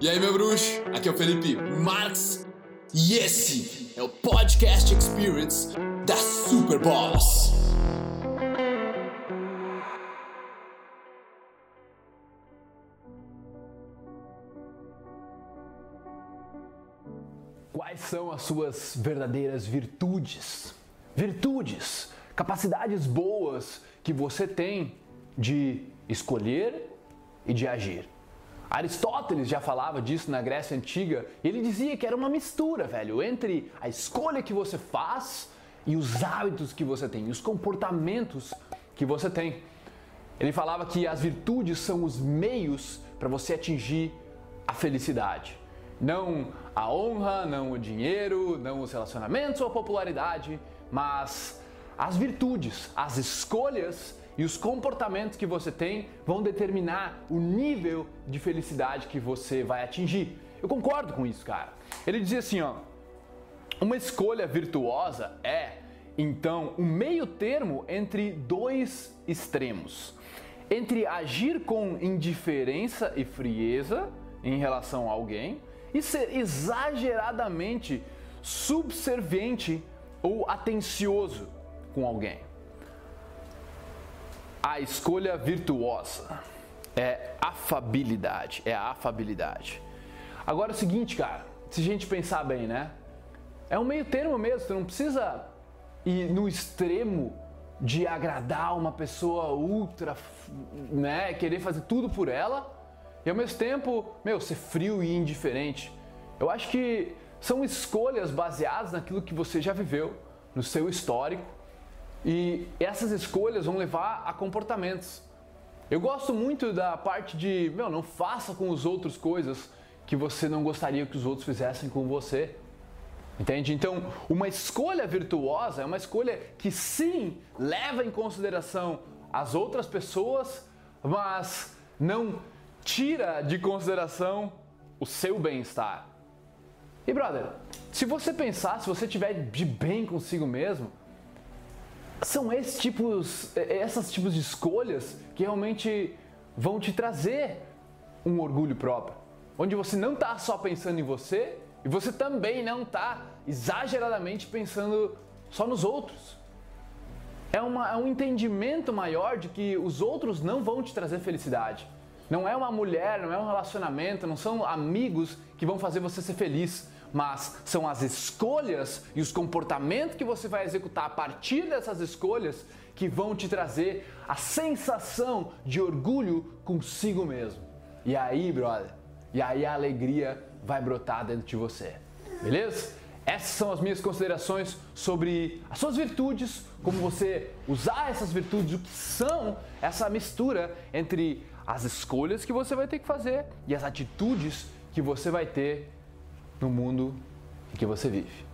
E aí, meu bruxo? Aqui é o Felipe Marx e esse é o Podcast Experience da Super. Quais são as suas verdadeiras virtudes? Virtudes, capacidades boas que você tem de escolher e de agir. Aristóteles já falava disso na Grécia Antiga. Ele dizia que era uma mistura, velho, entre a escolha que você faz e os hábitos que você tem, os comportamentos que você tem. Ele falava que as virtudes são os meios para você atingir a felicidade. Não a honra, não o dinheiro, não os relacionamentos ou a popularidade, mas as virtudes, as escolhas e os comportamentos que você tem vão determinar o nível de felicidade que você vai atingir. Eu concordo com isso, cara. Ele dizia assim, ó: Uma escolha virtuosa é, então, um meio termo entre dois extremos. Entre agir com indiferença e frieza em relação a alguém e ser exageradamente subserviente ou atencioso com alguém. A escolha virtuosa é afabilidade, é a afabilidade. Agora é o seguinte, cara, se a gente pensar bem, né? É um meio termo mesmo, você não precisa ir no extremo de agradar uma pessoa ultra, né, querer fazer tudo por ela e ao mesmo tempo, meu, ser frio e indiferente. Eu acho que são escolhas baseadas naquilo que você já viveu, no seu histórico e essas escolhas vão levar a comportamentos. Eu gosto muito da parte de, meu, não faça com os outros coisas que você não gostaria que os outros fizessem com você. Entende? Então, uma escolha virtuosa é uma escolha que sim leva em consideração as outras pessoas, mas não tira de consideração o seu bem-estar. E brother, se você pensar, se você estiver de bem consigo mesmo, são esses tipos, essas tipos de escolhas que realmente vão te trazer um orgulho próprio, onde você não está só pensando em você e você também não está exageradamente pensando só nos outros. É, uma, é um entendimento maior de que os outros não vão te trazer felicidade. Não é uma mulher, não é um relacionamento, não são amigos que vão fazer você ser feliz mas são as escolhas e os comportamentos que você vai executar a partir dessas escolhas que vão te trazer a sensação de orgulho consigo mesmo. E aí, brother, e aí a alegria vai brotar dentro de você. Beleza? Essas são as minhas considerações sobre as suas virtudes, como você usar essas virtudes, o que são essa mistura entre as escolhas que você vai ter que fazer e as atitudes que você vai ter no mundo em que você vive.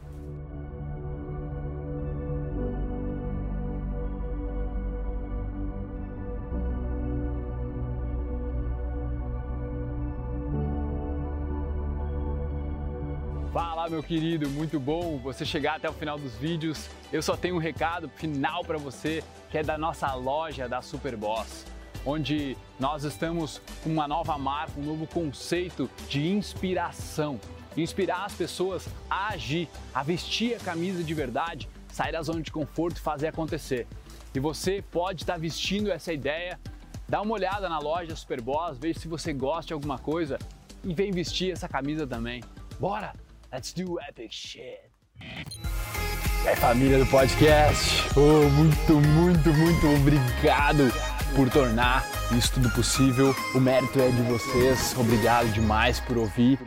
Fala, meu querido, muito bom você chegar até o final dos vídeos. Eu só tenho um recado final para você, que é da nossa loja da Superboss, onde nós estamos com uma nova marca, um novo conceito de inspiração inspirar as pessoas a agir, a vestir a camisa de verdade, sair da zona de conforto e fazer acontecer. E você pode estar vestindo essa ideia, dá uma olhada na loja Superboss, veja se você gosta de alguma coisa e vem vestir essa camisa também. Bora! Let's do epic shit! É família do podcast, oh, muito, muito, muito obrigado por tornar isso tudo possível. O mérito é de vocês. Obrigado demais por ouvir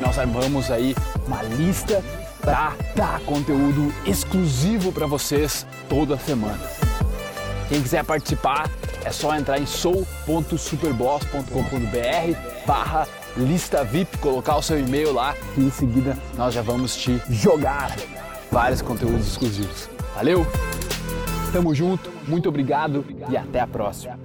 nós armamos aí uma lista para dar conteúdo exclusivo para vocês toda semana. Quem quiser participar é só entrar em sou.superboss.com.br barra lista VIP, colocar o seu e-mail lá e em seguida nós já vamos te jogar vários conteúdos exclusivos. Valeu? Tamo junto, muito obrigado e até a próxima.